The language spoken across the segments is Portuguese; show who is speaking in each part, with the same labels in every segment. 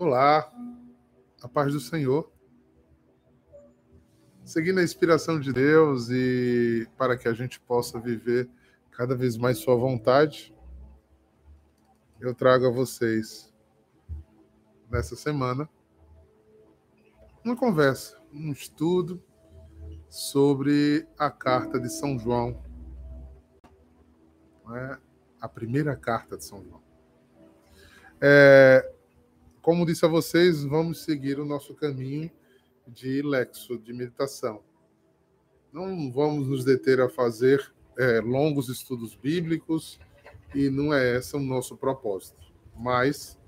Speaker 1: Olá, a paz do Senhor. Seguindo a inspiração de Deus e para que a gente possa viver cada vez mais Sua vontade, eu trago a vocês nessa semana uma conversa, um estudo sobre a carta de São João, é? a primeira carta de São João. É, como disse a vocês, vamos seguir o nosso caminho de lexo, de meditação. Não vamos nos deter a fazer é, longos estudos bíblicos e não é esse o nosso propósito. Mas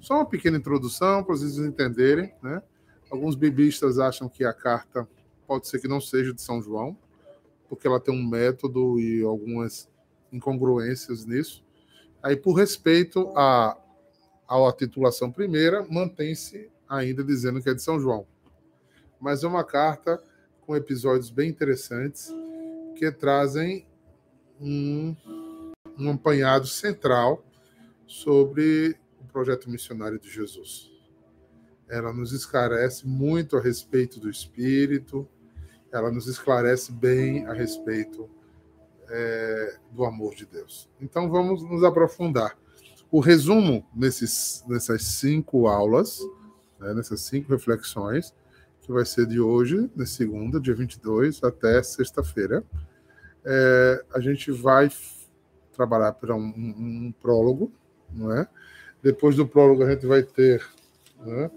Speaker 1: só uma pequena introdução para vocês entenderem, né? Alguns biblistas acham que a carta pode ser que não seja de São João, porque ela tem um método e algumas incongruências nisso. Aí, por respeito a a titulação primeira, mantém-se ainda dizendo que é de São João. Mas é uma carta com episódios bem interessantes que trazem um, um apanhado central sobre o projeto missionário de Jesus. Ela nos esclarece muito a respeito do Espírito, ela nos esclarece bem a respeito é, do amor de Deus. Então vamos nos aprofundar. O resumo nesses, nessas cinco aulas, né, nessas cinco reflexões, que vai ser de hoje, de segunda, dia 22, até sexta-feira, é, a gente vai trabalhar para um, um, um, prólogo, não é? Depois do prólogo a gente vai ter, né,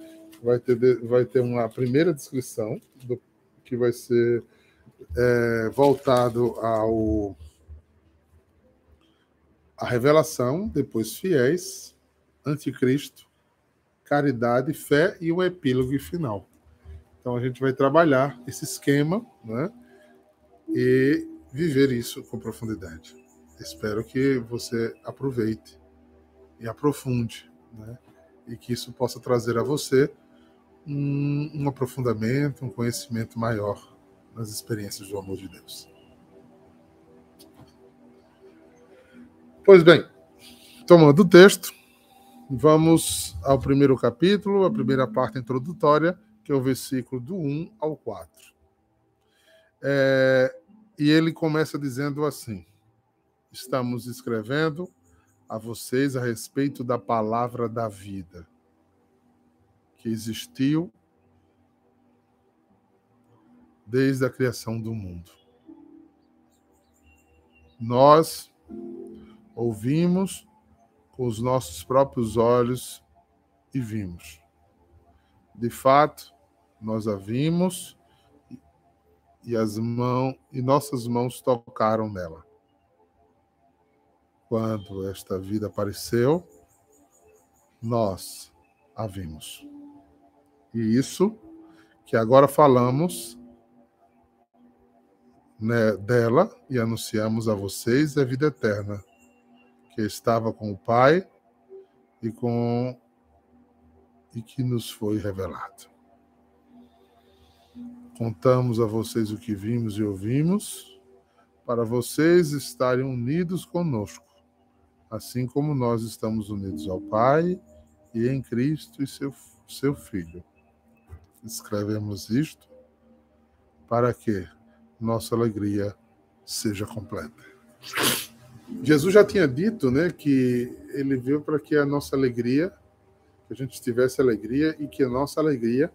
Speaker 1: vai ter, vai ter uma primeira descrição do que vai ser é, voltado ao a revelação, depois fiéis, anticristo, caridade, fé e um epílogo final. Então a gente vai trabalhar esse esquema né, e viver isso com profundidade. Espero que você aproveite e aprofunde, né, e que isso possa trazer a você um, um aprofundamento, um conhecimento maior nas experiências do amor de Deus. Pois bem, tomando o texto, vamos ao primeiro capítulo, a primeira parte introdutória, que é o versículo do 1 ao 4. É, e ele começa dizendo assim: Estamos escrevendo a vocês a respeito da palavra da vida, que existiu desde a criação do mundo. Nós ouvimos com os nossos próprios olhos e vimos. De fato, nós a vimos e as mãos e nossas mãos tocaram nela. Quando esta vida apareceu, nós a vimos. E isso que agora falamos né, dela e anunciamos a vocês é vida eterna que estava com o Pai e com e que nos foi revelado. Contamos a vocês o que vimos e ouvimos, para vocês estarem unidos conosco, assim como nós estamos unidos ao Pai e em Cristo e seu, seu Filho. Escrevemos isto para que nossa alegria seja completa. Jesus já tinha dito, né, que ele veio para que a nossa alegria, que a gente tivesse alegria e que a nossa alegria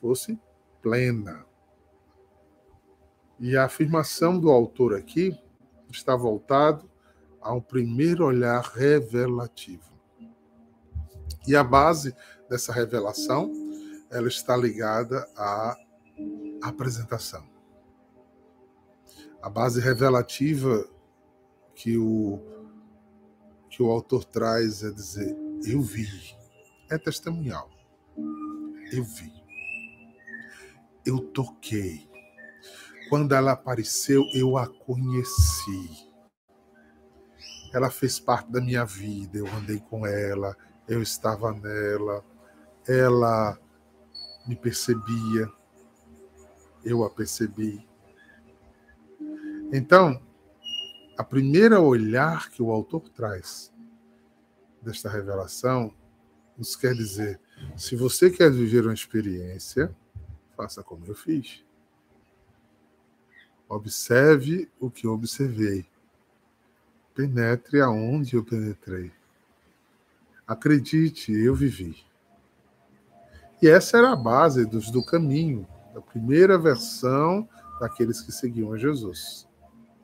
Speaker 1: fosse plena. E a afirmação do autor aqui está voltado ao primeiro olhar revelativo. E a base dessa revelação, ela está ligada à apresentação. A base revelativa que o, que o autor traz é dizer: eu vi. É testemunhal. Eu vi. Eu toquei. Quando ela apareceu, eu a conheci. Ela fez parte da minha vida. Eu andei com ela, eu estava nela. Ela me percebia. Eu a percebi. Então, a primeira olhar que o autor traz desta revelação nos quer dizer Se você quer viver uma experiência, faça como eu fiz. Observe o que observei. Penetre aonde eu penetrei. Acredite, eu vivi. E essa era a base dos, do caminho, da primeira versão daqueles que seguiam a Jesus.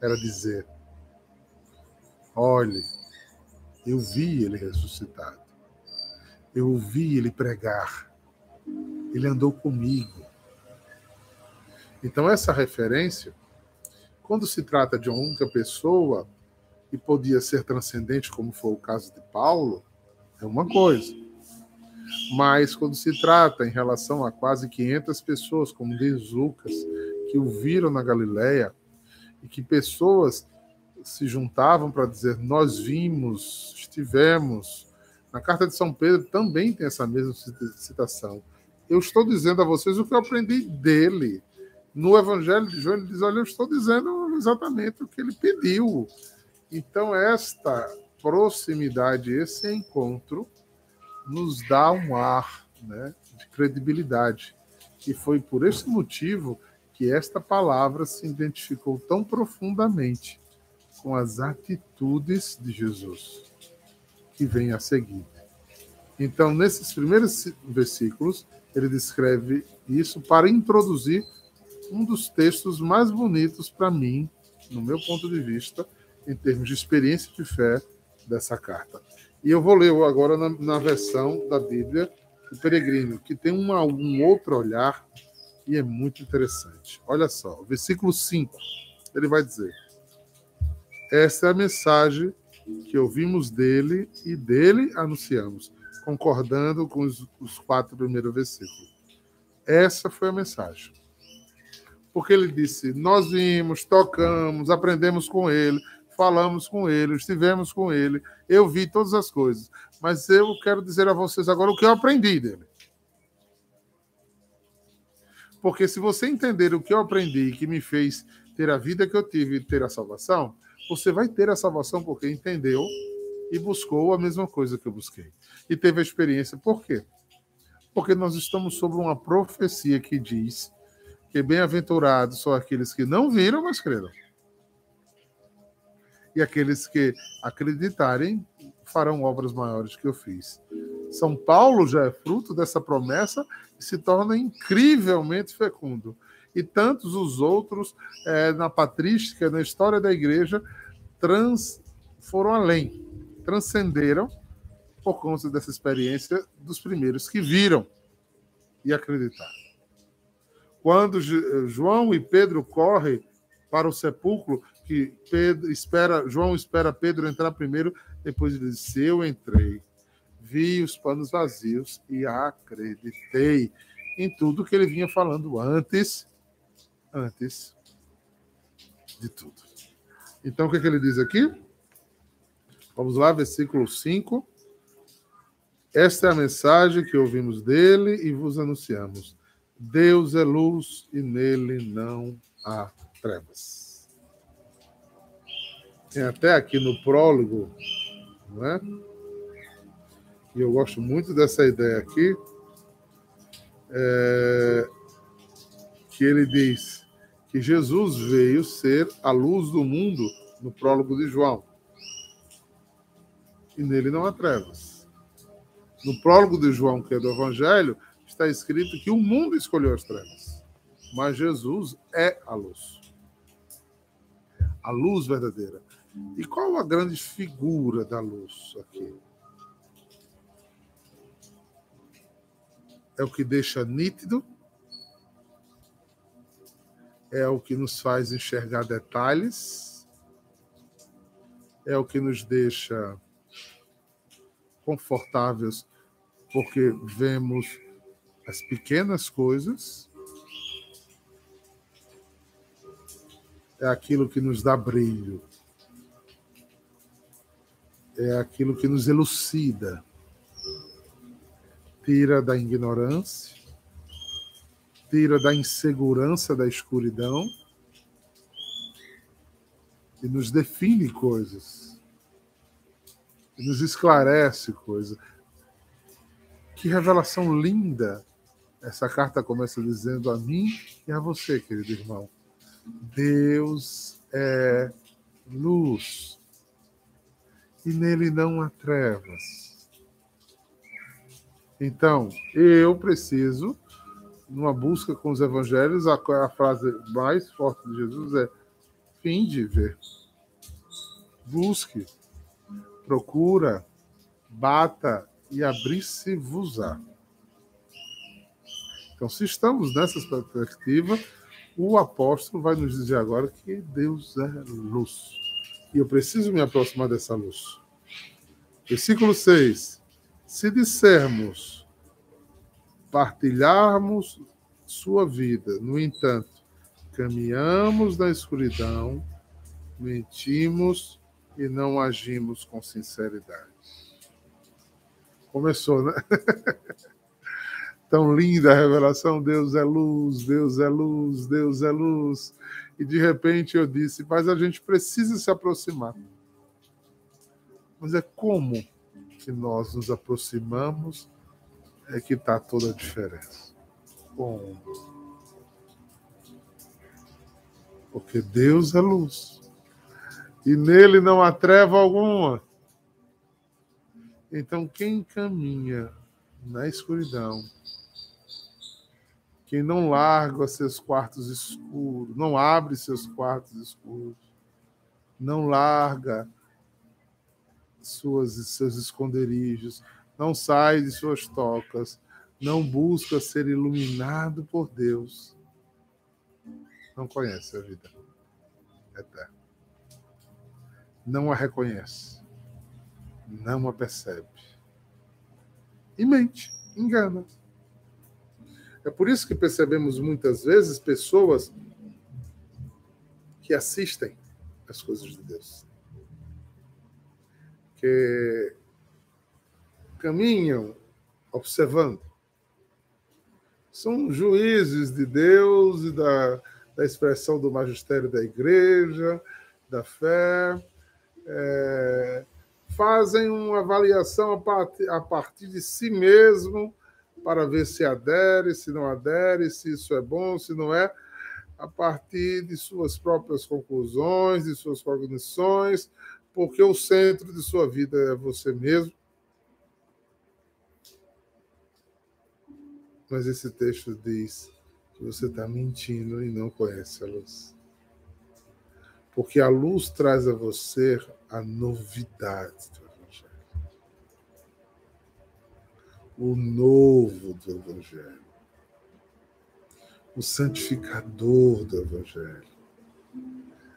Speaker 1: Era dizer: olhe, eu vi ele ressuscitado. Eu ouvi ele pregar. Ele andou comigo. Então, essa referência, quando se trata de uma única pessoa, e podia ser transcendente, como foi o caso de Paulo, é uma coisa. Mas quando se trata em relação a quase 500 pessoas, como diz Lucas, que o viram na Galileia, e que pessoas se juntavam para dizer: Nós vimos, estivemos. Na carta de São Pedro também tem essa mesma citação. Eu estou dizendo a vocês o que eu aprendi dele. No Evangelho de João, ele diz: Olha, eu estou dizendo exatamente o que ele pediu. Então, esta proximidade, esse encontro, nos dá um ar né, de credibilidade. E foi por esse motivo que esta palavra se identificou tão profundamente com as atitudes de Jesus, que vem a seguir. Então, nesses primeiros versículos, ele descreve isso para introduzir um dos textos mais bonitos para mim, no meu ponto de vista, em termos de experiência de fé dessa carta. E eu vou ler agora na, na versão da Bíblia, o Peregrino, que tem uma, um outro olhar e é muito interessante. Olha só, versículo 5, ele vai dizer: Essa é a mensagem que ouvimos dele e dele anunciamos, concordando com os, os quatro primeiros versículos. Essa foi a mensagem. Porque ele disse: Nós vimos, tocamos, aprendemos com ele, falamos com ele, estivemos com ele, eu vi todas as coisas. Mas eu quero dizer a vocês agora o que eu aprendi dele. Porque se você entender o que eu aprendi que me fez ter a vida que eu tive e ter a salvação, você vai ter a salvação porque entendeu e buscou a mesma coisa que eu busquei. E teve a experiência. Por quê? Porque nós estamos sobre uma profecia que diz que bem-aventurados são aqueles que não viram, mas creram. E aqueles que acreditarem farão obras maiores que eu fiz. São Paulo já é fruto dessa promessa e se torna incrivelmente fecundo. E tantos os outros, é, na patrística, na história da igreja, trans, foram além, transcenderam por conta dessa experiência dos primeiros que viram e acreditaram. Quando João e Pedro correm para o sepulcro, que Pedro espera, João espera Pedro entrar primeiro, depois ele diz: Eu entrei vi os panos vazios e acreditei em tudo que ele vinha falando antes, antes de tudo. Então, o que, é que ele diz aqui? Vamos lá, versículo 5. Esta é a mensagem que ouvimos dele e vos anunciamos. Deus é luz e nele não há trevas. Tem até aqui no prólogo, não é? e eu gosto muito dessa ideia aqui, é, que ele diz que Jesus veio ser a luz do mundo no prólogo de João. E nele não há trevas. No prólogo de João, que é do Evangelho, está escrito que o mundo escolheu as trevas, mas Jesus é a luz. A luz verdadeira. E qual a grande figura da luz aqui? é o que deixa nítido, é o que nos faz enxergar detalhes, é o que nos deixa confortáveis, porque vemos as pequenas coisas, é aquilo que nos dá brilho, é aquilo que nos elucida. Tira da ignorância, tira da insegurança da escuridão e nos define coisas, e nos esclarece coisas Que revelação linda! Essa carta começa dizendo a mim e a você, querido irmão. Deus é luz e nele não há trevas. Então, eu preciso, numa busca com os evangelhos, a, a frase mais forte de Jesus é: fim de ver. Busque, procura, bata e abrir-se-vos-á. Então, se estamos nessa perspectiva, o apóstolo vai nos dizer agora que Deus é luz. E eu preciso me aproximar dessa luz. Versículo 6. Se dissermos, partilharmos sua vida, no entanto, caminhamos na escuridão, mentimos e não agimos com sinceridade. Começou, né? Tão linda a revelação, Deus é luz, Deus é luz, Deus é luz. E de repente eu disse, mas a gente precisa se aproximar. Mas é como que nós nos aproximamos é que está toda a diferença. Como? Porque Deus é luz. E nele não há treva alguma. Então, quem caminha na escuridão, quem não larga seus quartos escuros, não abre seus quartos escuros, não larga suas, seus esconderijos, não sai de suas tocas, não busca ser iluminado por Deus, não conhece a vida eterna. Não a reconhece, não a percebe. E mente, engana. É por isso que percebemos muitas vezes pessoas que assistem às coisas de Deus, que caminham observando. São juízes de Deus e da, da expressão do magistério da igreja, da fé, é, fazem uma avaliação a partir, a partir de si mesmo para ver se adere, se não adere, se isso é bom, se não é, a partir de suas próprias conclusões, de suas cognições, porque o centro de sua vida é você mesmo. Mas esse texto diz que você está mentindo e não conhece a luz. Porque a luz traz a você a novidade o novo do Evangelho, o santificador do Evangelho,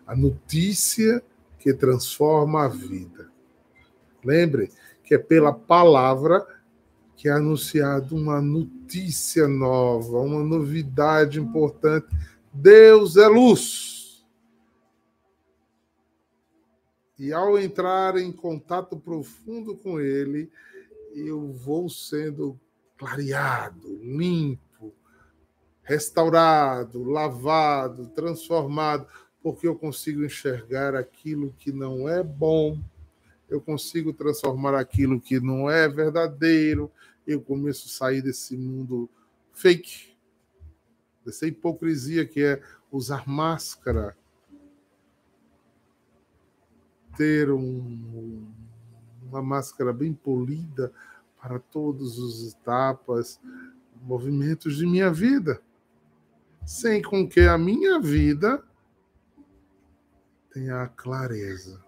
Speaker 1: a notícia que transforma a vida. Lembre que é pela palavra que é anunciado uma notícia nova, uma novidade importante. Deus é luz. E ao entrar em contato profundo com Ele, eu vou sendo clareado, limpo, restaurado, lavado, transformado, porque eu consigo enxergar aquilo que não é bom, eu consigo transformar aquilo que não é verdadeiro, eu começo a sair desse mundo fake, dessa hipocrisia que é usar máscara, ter um, uma máscara bem polida para todas as etapas, movimentos de minha vida, sem com que a minha vida tenha a clareza.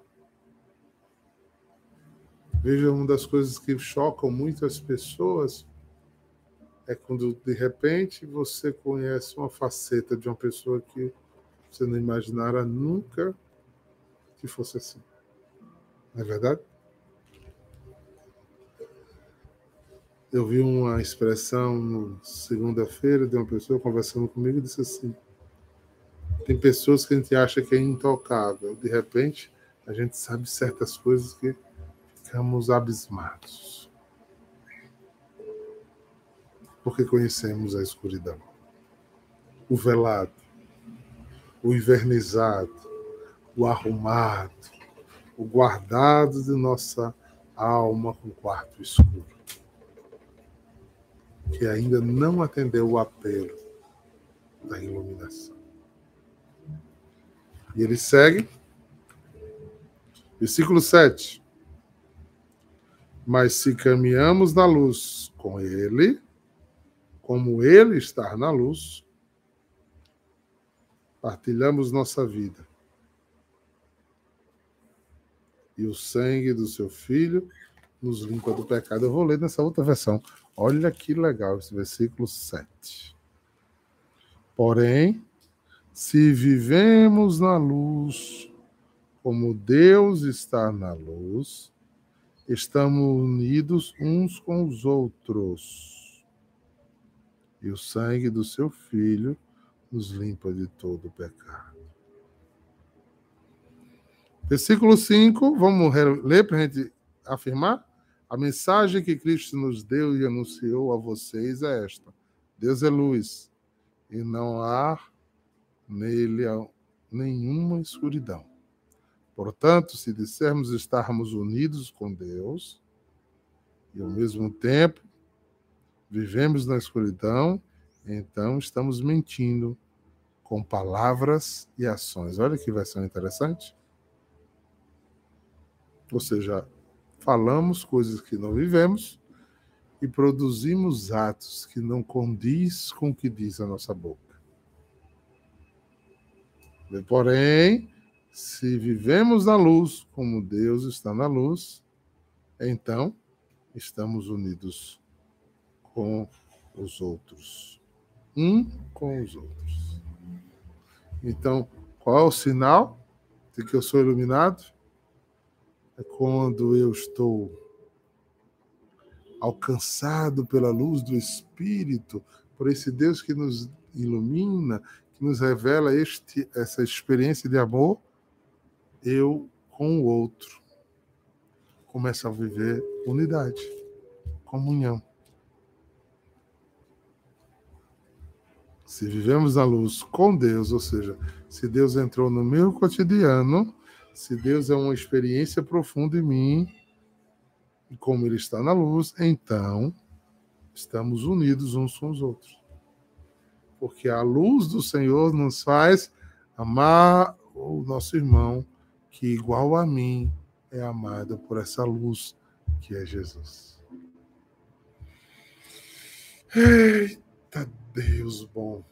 Speaker 1: Veja, uma das coisas que chocam muito as pessoas é quando, de repente, você conhece uma faceta de uma pessoa que você não imaginara nunca que fosse assim. Não é verdade? Eu vi uma expressão segunda-feira de uma pessoa conversando comigo e disse assim: tem pessoas que a gente acha que é intocável, de repente a gente sabe certas coisas que ficamos abismados. Porque conhecemos a escuridão, o velado, o invernizado, o arrumado, o guardado de nossa alma com quarto escuro. que ainda não atendeu o apelo da iluminação. E ele segue, versículo 7. Mas se caminhamos na luz com ele, como ele está na luz, partilhamos nossa vida. E o sangue do seu filho nos limpa do pecado. Eu vou ler nessa outra versão. Olha que legal esse versículo 7. Porém, se vivemos na luz, como Deus está na luz, estamos unidos uns com os outros. E o sangue do seu Filho nos limpa de todo pecado. Versículo 5, vamos ler para a gente afirmar? A mensagem que Cristo nos deu e anunciou a vocês é esta: Deus é luz e não há nele nenhuma escuridão. Portanto, se dissermos estarmos unidos com Deus e ao mesmo tempo vivemos na escuridão, então estamos mentindo com palavras e ações. Olha que versão interessante. Ou seja, falamos coisas que não vivemos e produzimos atos que não condiz com o que diz a nossa boca. Porém, se vivemos na luz, como Deus está na luz, então estamos unidos com os outros. Um com os outros. Então, qual é o sinal de que eu sou iluminado? É quando eu estou alcançado pela luz do Espírito, por esse Deus que nos ilumina, que nos revela este, essa experiência de amor, eu com o outro começo a viver unidade, comunhão. Se vivemos na luz com Deus, ou seja, se Deus entrou no meu cotidiano, se Deus é uma experiência profunda em mim, e como Ele está na luz, então estamos unidos uns com os outros. Porque a luz do Senhor nos faz amar o nosso irmão, que igual a mim é amado por essa luz que é Jesus. Eita Deus bom.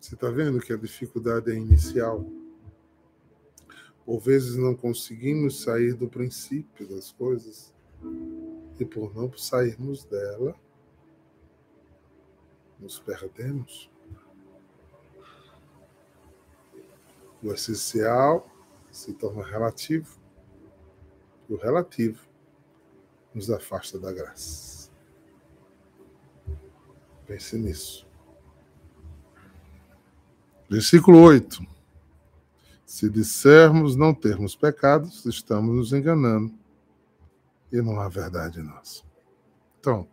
Speaker 1: Você está vendo que a dificuldade é inicial? Por vezes não conseguimos sair do princípio das coisas e por não sairmos dela, nos perdemos. O essencial se torna relativo e o relativo nos afasta da graça. Pense nisso. Versículo 8. Se dissermos não termos pecados, estamos nos enganando e não há verdade em nós. Então,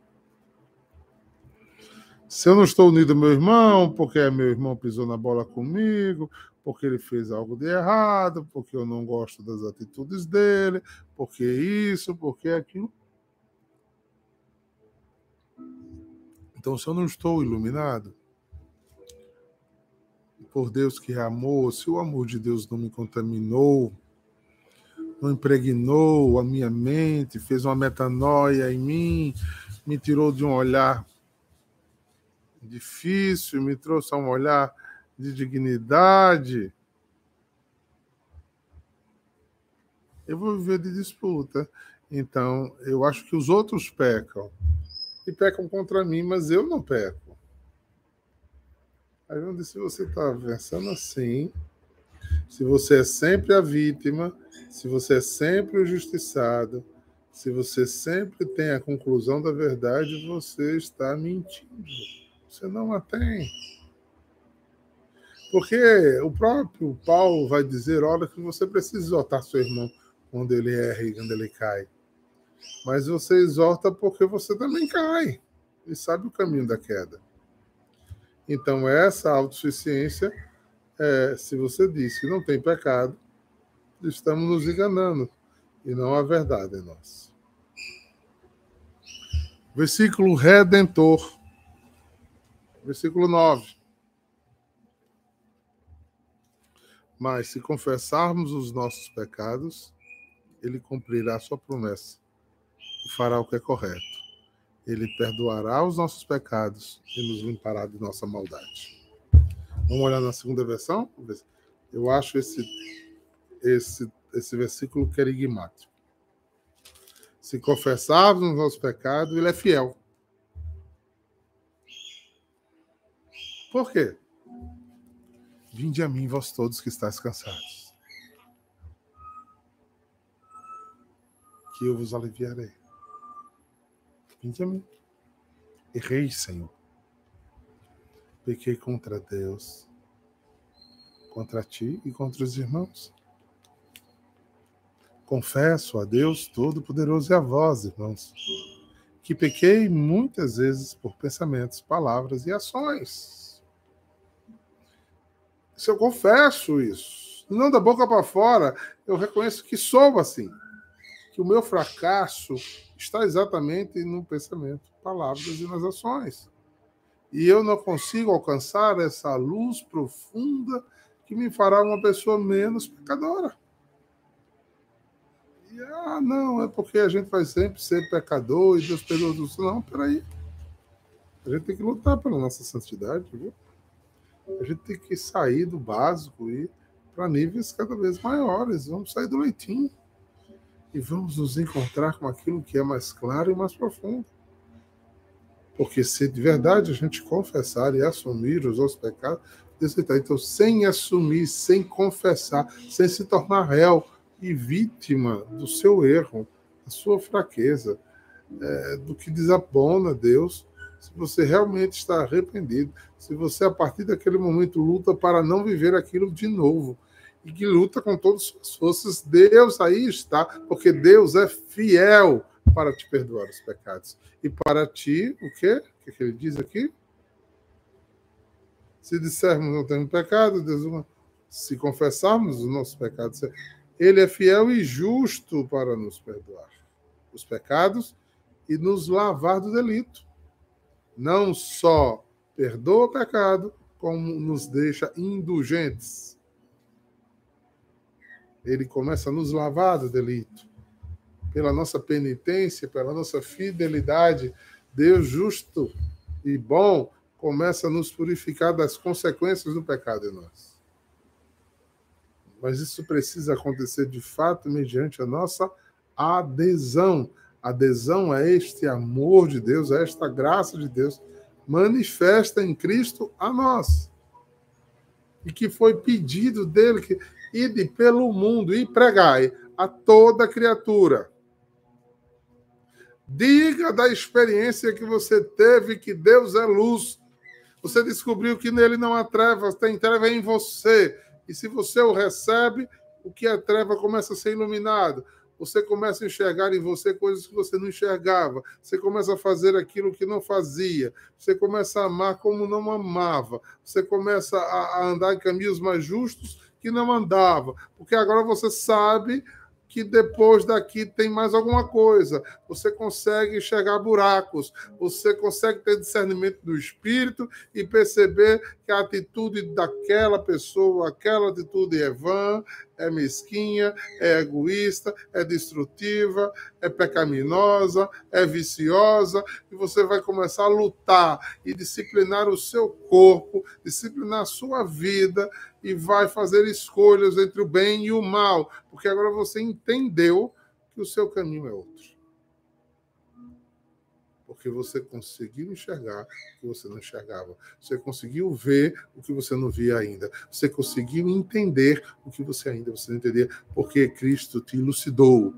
Speaker 1: se eu não estou unido ao meu irmão, porque meu irmão pisou na bola comigo, porque ele fez algo de errado, porque eu não gosto das atitudes dele, porque isso, porque aquilo. Então, se eu não estou iluminado, por Deus que é amor, se o amor de Deus não me contaminou, não impregnou a minha mente, fez uma metanoia em mim, me tirou de um olhar difícil, me trouxe a um olhar de dignidade, eu vou viver de disputa. Então, eu acho que os outros pecam. E pecam contra mim, mas eu não peco. Aí vamos dizer, se você está pensando assim, se você é sempre a vítima, se você é sempre o justiçado, se você sempre tem a conclusão da verdade, você está mentindo. Você não a tem. Porque o próprio Paulo vai dizer, olha, que você precisa exortar seu irmão quando ele erra e quando ele cai. Mas você exorta porque você também cai e sabe o caminho da queda. Então, essa autossuficiência, é, se você diz que não tem pecado, estamos nos enganando e não a verdade em nós. Versículo redentor. Versículo 9. Mas se confessarmos os nossos pecados, ele cumprirá sua promessa e fará o que é correto. Ele perdoará os nossos pecados e nos limpará de nossa maldade. Vamos olhar na segunda versão? Eu acho esse, esse, esse versículo querigmático. Se confessarmos os nossos pecados, ele é fiel. Por quê? Vinde a mim, vós todos que estáis cansados, que eu vos aliviarei. Vinde a mim. Errei, Senhor. Pequei contra Deus, contra ti e contra os irmãos. Confesso a Deus Todo-Poderoso e a vós, irmãos, que pequei muitas vezes por pensamentos, palavras e ações. Se eu confesso isso, não da boca para fora, eu reconheço que sou assim, que o meu fracasso está exatamente no pensamento, palavras e nas ações. E eu não consigo alcançar essa luz profunda que me fará uma pessoa menos pecadora. E, ah, não, é porque a gente vai sempre ser pecador e Deus perdoa tudo. Não, peraí. A gente tem que lutar pela nossa santidade, viu? A gente tem que sair do básico e para níveis cada vez maiores. Vamos sair do leitinho e vamos nos encontrar com aquilo que é mais claro e mais profundo. Porque se de verdade a gente confessar e assumir os nossos pecados. Então, sem assumir, sem confessar, sem se tornar réu, e vítima do seu erro, da sua fraqueza, é, do que desabona Deus, se você realmente está arrependido, se você, a partir daquele momento, luta para não viver aquilo de novo, e que luta com todas as suas forças, Deus aí está, porque Deus é fiel para te perdoar os pecados. E para ti, o quê? O que ele diz aqui? Se dissermos não temos pecado, Deus, se confessarmos os nossos pecados, ele é fiel e justo para nos perdoar os pecados e nos lavar do delito. Não só perdoa o pecado, como nos deixa indulgentes. Ele começa a nos lavar do delito. Pela nossa penitência, pela nossa fidelidade, Deus justo e bom começa a nos purificar das consequências do pecado em nós mas isso precisa acontecer de fato mediante a nossa adesão. Adesão a este amor de Deus, a esta graça de Deus manifesta em Cristo a nós. E que foi pedido dele que ide pelo mundo e pregai a toda criatura. Diga da experiência que você teve que Deus é luz. Você descobriu que nele não há trevas, tem treva em você. E se você o recebe, o que é treva começa a ser iluminado. Você começa a enxergar em você coisas que você não enxergava. Você começa a fazer aquilo que não fazia. Você começa a amar como não amava. Você começa a andar em caminhos mais justos que não andava. Porque agora você sabe que depois daqui tem mais alguma coisa. Você consegue enxergar buracos, você consegue ter discernimento do espírito e perceber que a atitude daquela pessoa, aquela atitude é vã, é mesquinha, é egoísta, é destrutiva, é pecaminosa, é viciosa, e você vai começar a lutar e disciplinar o seu corpo, disciplinar a sua vida e vai fazer escolhas entre o bem e o mal, porque agora você entendeu que o seu caminho é outro. Porque você conseguiu enxergar o que você não enxergava. Você conseguiu ver o que você não via ainda. Você conseguiu entender o que você ainda você não entendia, porque Cristo te elucidou.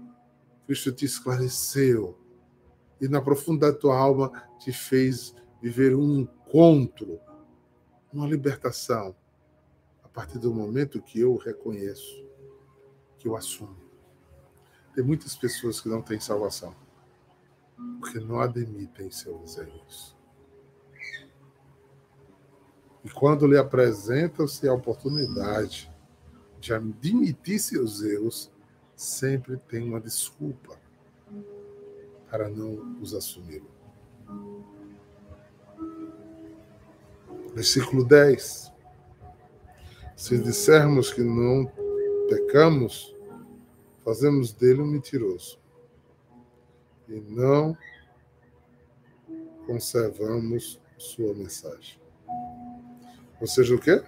Speaker 1: Cristo te esclareceu. E na profundidade da tua alma te fez viver um encontro, uma libertação partir do momento que eu reconheço, que eu assumo. Tem muitas pessoas que não têm salvação, porque não admitem seus erros. E quando lhe apresenta-se a oportunidade de admitir seus erros, sempre tem uma desculpa para não os assumir. Versículo 10. Se dissermos que não pecamos, fazemos dele um mentiroso. E não conservamos sua mensagem. Ou seja, o quê?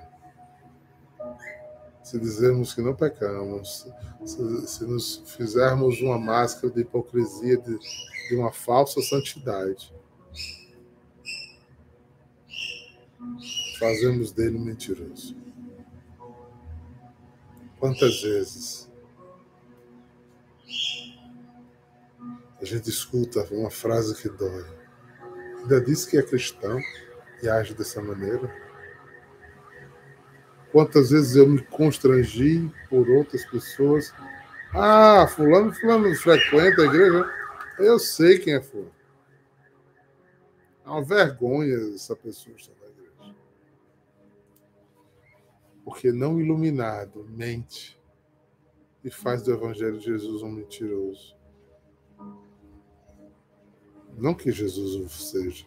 Speaker 1: Se dizermos que não pecamos, se, se nos fizermos uma máscara de hipocrisia, de, de uma falsa santidade, fazemos dele um mentiroso. Quantas vezes a gente escuta uma frase que dói? Ainda diz que é cristão e age dessa maneira? Quantas vezes eu me constrangi por outras pessoas? Ah, fulano, fulano frequenta a igreja. Eu sei quem é fulano. É uma vergonha essa pessoa estar Porque não iluminado mente e faz do evangelho de Jesus um mentiroso. Não que Jesus o seja,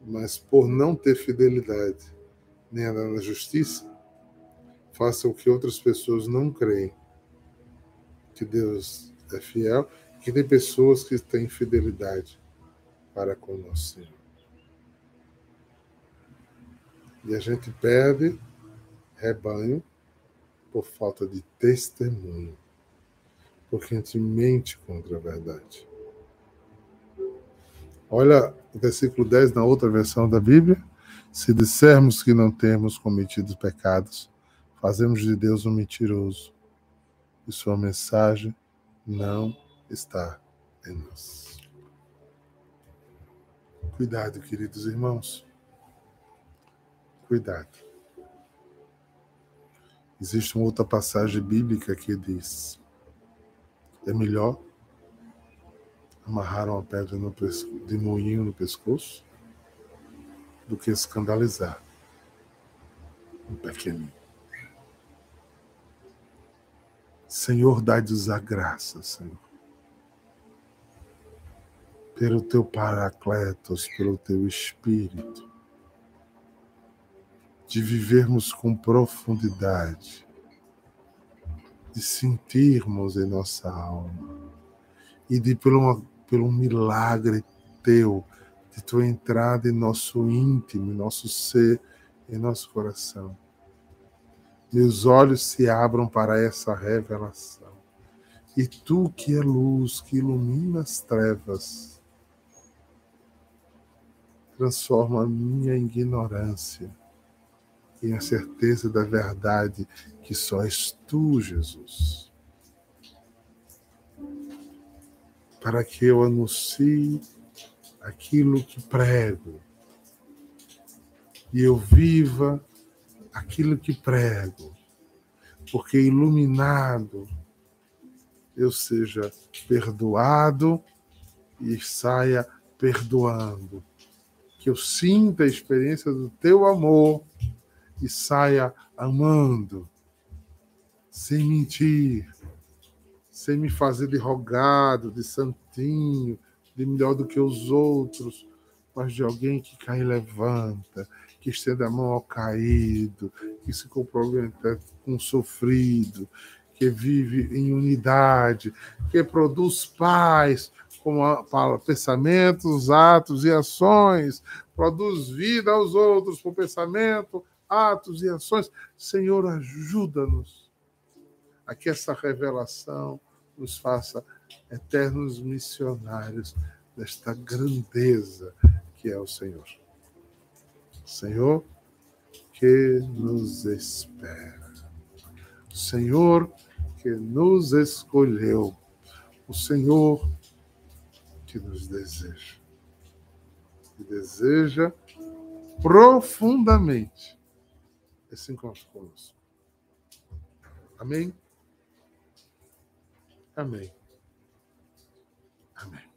Speaker 1: mas por não ter fidelidade nem andar na justiça, faça o que outras pessoas não creem. Que Deus é fiel, que tem pessoas que têm fidelidade para com o nosso Senhor. E a gente perde rebanho por falta de testemunho, porque a gente mente contra a verdade. Olha o versículo 10 na outra versão da Bíblia. Se dissermos que não temos cometido pecados, fazemos de Deus um mentiroso e sua mensagem não está em nós. Cuidado, queridos irmãos. Cuidado. Existe uma outra passagem bíblica que diz: é melhor amarrar uma pedra de moinho no pescoço do que escandalizar um pequenino. Senhor, dá-nos a graça, Senhor. Pelo teu Paracletos, pelo teu Espírito, de vivermos com profundidade, de sentirmos em nossa alma e de pelo, pelo milagre teu, de tua entrada em nosso íntimo, em nosso ser, em nosso coração. Meus olhos se abram para essa revelação. E tu que é luz, que ilumina as trevas, transforma a minha ignorância em a certeza da verdade que só és tu, Jesus. Para que eu anuncie aquilo que prego. E eu viva aquilo que prego, porque iluminado eu seja perdoado e saia perdoando, que eu sinta a experiência do teu amor e saia amando, sem mentir, sem me fazer de rogado, de santinho, de melhor do que os outros, mas de alguém que cai e levanta, que estende a mão ao caído, que se compromete com o sofrido, que vive em unidade, que produz paz com pensamentos, atos e ações, produz vida aos outros por pensamento, atos e ações. Senhor, ajuda-nos a que essa revelação nos faça eternos missionários desta grandeza que é o Senhor. Senhor que nos espera. Senhor que nos escolheu. O Senhor que nos deseja. E deseja profundamente esse encontro conosco. Amém? Amém. Amém.